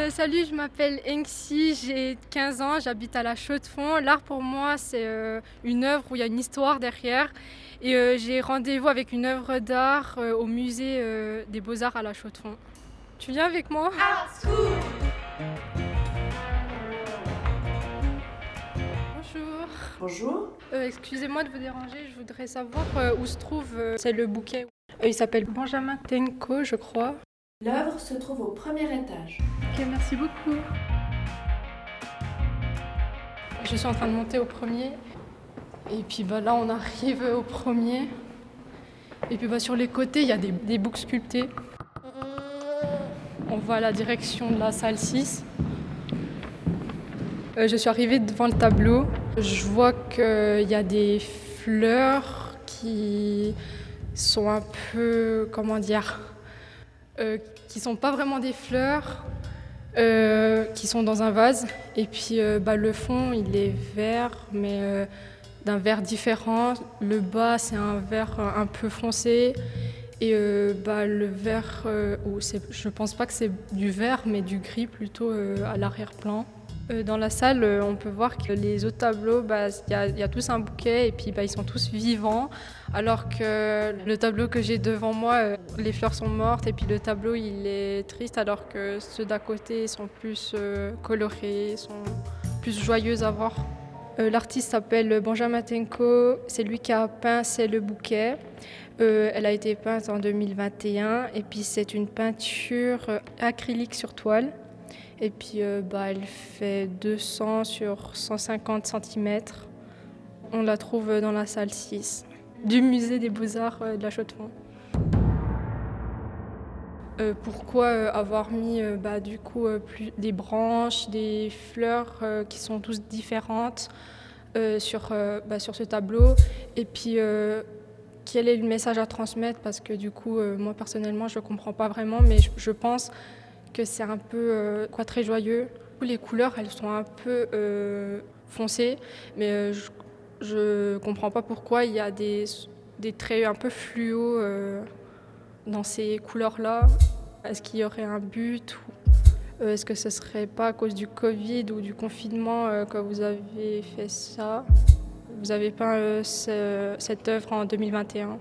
Euh, salut, je m'appelle Engsi, j'ai 15 ans, j'habite à la Chaux-de-Fonds. L'art pour moi, c'est euh, une œuvre où il y a une histoire derrière. Et euh, j'ai rendez-vous avec une œuvre d'art au musée des Beaux-Arts à la Chaux-de-Fonds. Tu viens avec moi? Bonjour. Bonjour. Excusez-moi de vous déranger, je voudrais savoir où se trouve c'est le bouquet. il s'appelle Benjamin Tenko, je crois. L'œuvre se trouve au premier étage. Ok, merci beaucoup. Je suis en train de monter au premier. Et puis bah, là, on arrive au premier. Et puis bah, sur les côtés, il y a des, des boucs sculptés. On voit la direction de la salle 6. Euh, je suis arrivée devant le tableau. Je vois qu'il y a des fleurs qui sont un peu, comment dire, euh, qui sont pas vraiment des fleurs, euh, qui sont dans un vase. Et puis euh, bah, le fond, il est vert, mais d'un vert différent. Le bas, c'est un vert un peu foncé. Et bah, le vert, je pense pas que c'est du vert, mais du gris plutôt à l'arrière-plan. Euh, dans la salle, euh, on peut voir que les autres tableaux, bah, il y, a tous un bouquet et puis bah, ils sont tous vivants, alors que le tableau que j'ai devant moi, euh, les fleurs sont mortes et puis le tableau il est triste, alors que ceux d'à côté sont plus colorés, sont plus joyeux à voir. L'artiste s'appelle Benjamin Tenko, c'est lui qui a peint C'est le bouquet. elle a été peinte en 2021 et puis c'est une peinture acrylique sur toile. Et puis euh, bah, elle fait 200 sur 150 cm. On la trouve dans la salle 6 du musée des beaux-arts euh, de la Chaux-de-Fonds. Euh, pourquoi avoir mis bah, du coup des branches, des fleurs qui sont toutes différentes sur, bah, sur ce tableau? Et puis quel est le message à transmettre? Parce que du coup, moi personnellement, je ne comprends pas vraiment, mais je pense que c'est un peu euh, quoi, très joyeux. Les couleurs, elles sont un peu euh, foncées, mais euh, je ne comprends pas pourquoi il y a des, des traits un peu fluo dans ces couleurs-là. Est-ce qu'il y aurait un but ou Est-ce que ce serait pas à cause du Covid ou du confinement que vous avez fait ça? Vous avez peint cette œuvre en 2021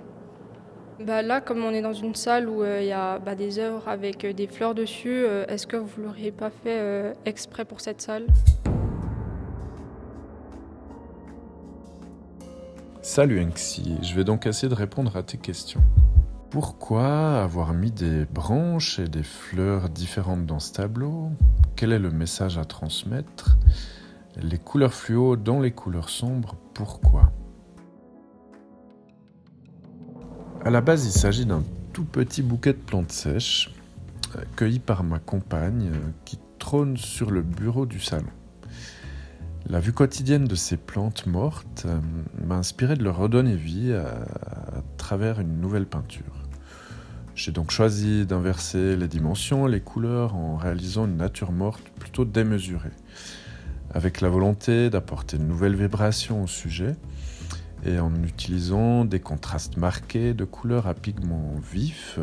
bah là, comme on est dans une salle où euh, il y a bah, des œuvres avec euh, des fleurs dessus, euh, est-ce que vous ne l'auriez pas fait exprès pour cette salle? Salut Anxi, je vais donc essayer de répondre à tes questions. Pourquoi avoir mis des branches et des fleurs différentes dans ce tableau? Quel est le message à transmettre? Les couleurs fluo dans les couleurs sombres, pourquoi? À la base, il s'agit d'un tout petit bouquet de plantes sèches, euh, cueilli par ma compagne, euh, qui trône sur le bureau du salon. La vue quotidienne de ces plantes mortes euh, m'a inspiré de leur redonner vie à, travers une nouvelle peinture. J'ai donc choisi d'inverser les dimensions les couleurs en réalisant une nature morte plutôt démesurée, avec la volonté d'apporter une nouvelle vibration au sujet et en utilisant des contrastes marqués de couleurs à pigments vifs,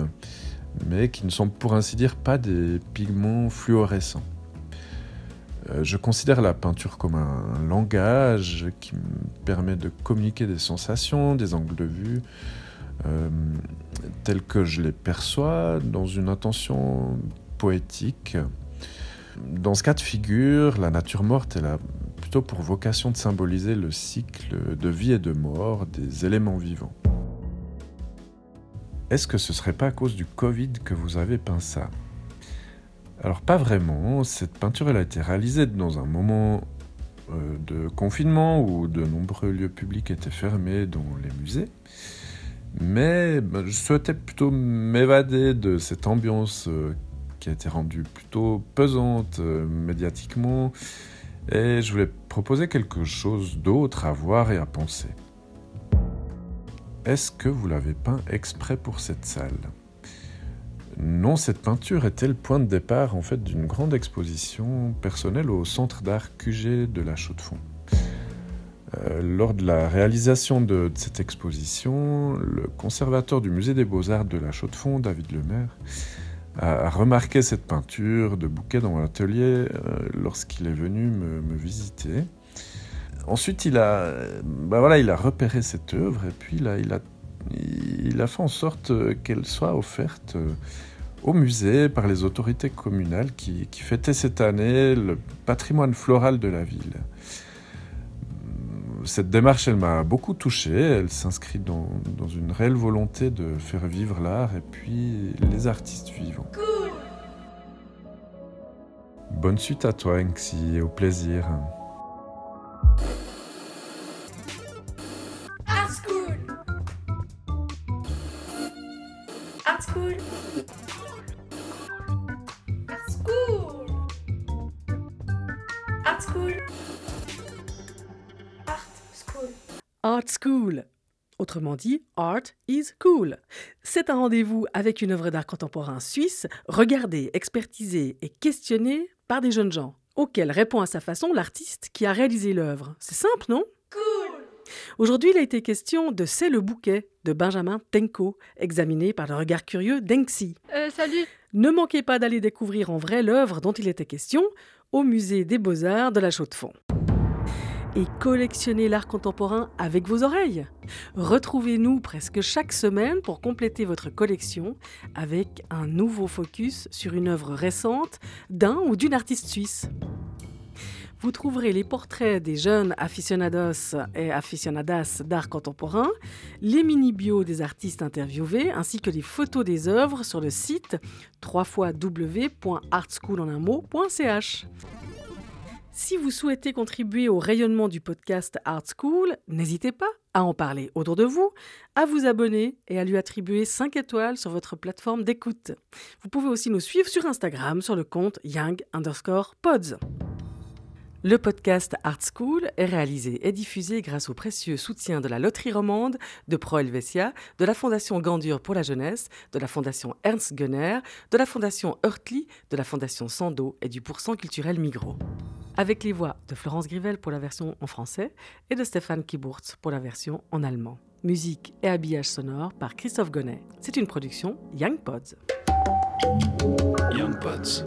mais qui ne sont pour ainsi dire pas des pigments fluorescents. Euh, je considère la peinture comme un langage qui me permet de communiquer des sensations, des angles de vue, euh, tels que je les perçois dans une intention poétique. Dans ce cas de figure, la nature morte est la pour vocation de symboliser le cycle de vie et de mort des éléments vivants. Est-ce que ce serait pas à cause du Covid que vous avez peint ça? Alors pas vraiment, cette peinture elle a été réalisée dans un moment euh, de confinement où de nombreux lieux publics étaient fermés, dont les musées. Mais ben, je souhaitais plutôt m'évader de cette ambiance euh, qui a été rendue plutôt pesante euh, médiatiquement et je voulais proposer quelque chose d'autre à voir et à penser. Est-ce que vous l'avez peint exprès pour cette salle? Non, cette peinture était le point de départ en fait d'une grande exposition personnelle au Centre d'art QG de la Chaux-de-Fonds. Euh, lors de la réalisation de, cette exposition, le conservateur du musée des beaux-arts de la Chaux-de-Fonds, David Lemaire, a, remarqué cette peinture de bouquet dans mon atelier euh, lorsqu'il est venu me, visiter. Ensuite, il a, bah il a repéré cette œuvre et puis il a, fait en sorte qu'elle soit offerte euh, au musée par les autorités communales qui fêtaient cette année le patrimoine floral de la ville cette démarche, elle m'a beaucoup touché. Elle s'inscrit dans, une réelle volonté de faire vivre l'art et puis les artistes vivants. Bonne suite à toi, Enxi, et au plaisir. Art School. Art School. Art School. Autrement dit, Art is Cool. C'est un rendez-vous avec une œuvre d'art contemporain suisse, regardée, expertisée et questionnée par des jeunes gens, auxquels répond à sa façon l'artiste qui a réalisé l'œuvre. C'est simple, non? Cool Aujourd'hui, il a été question de C'est le bouquet de Benjamin Tenko, examiné par le regard curieux d'Enxi. Euh, salut Ne manquez pas d'aller découvrir en vrai l'œuvre dont il était question au musée des Beaux-Arts de la Chaux-de-Fonds et collectionnez l'art contemporain avec vos oreilles. Retrouvez-nous presque chaque semaine pour compléter votre collection avec un nouveau focus sur une œuvre récente d'un ou d'une artiste suisse. Vous trouverez les portraits des jeunes aficionados et aficionadas d'art contemporain, les mini-bios des artistes interviewés, ainsi que les photos des œuvres sur le site www.artschoolonunmot.ch. Si vous souhaitez contribuer au rayonnement du podcast Art School, n'hésitez pas à en parler autour de vous, à vous abonner et à lui attribuer 5 étoiles sur votre plateforme d'écoute. Vous pouvez aussi nous suivre sur Instagram sur le compte young underscore pods. Le podcast Art School est réalisé et diffusé grâce au précieux soutien de la Loterie Romande, de Pro Helvetia, de la Fondation Gandur pour la jeunesse, de la Fondation Ernst Gunner, de la Fondation Hurtli, de la Fondation Sando et du Pourcent culturel Migros avec les voix de Florence Grivel pour la version en français et de Stéphane Kiburtz pour la version en allemand. Musique et habillage sonore par Christophe Gonnet. C'est une production Young Pods. Young Pods.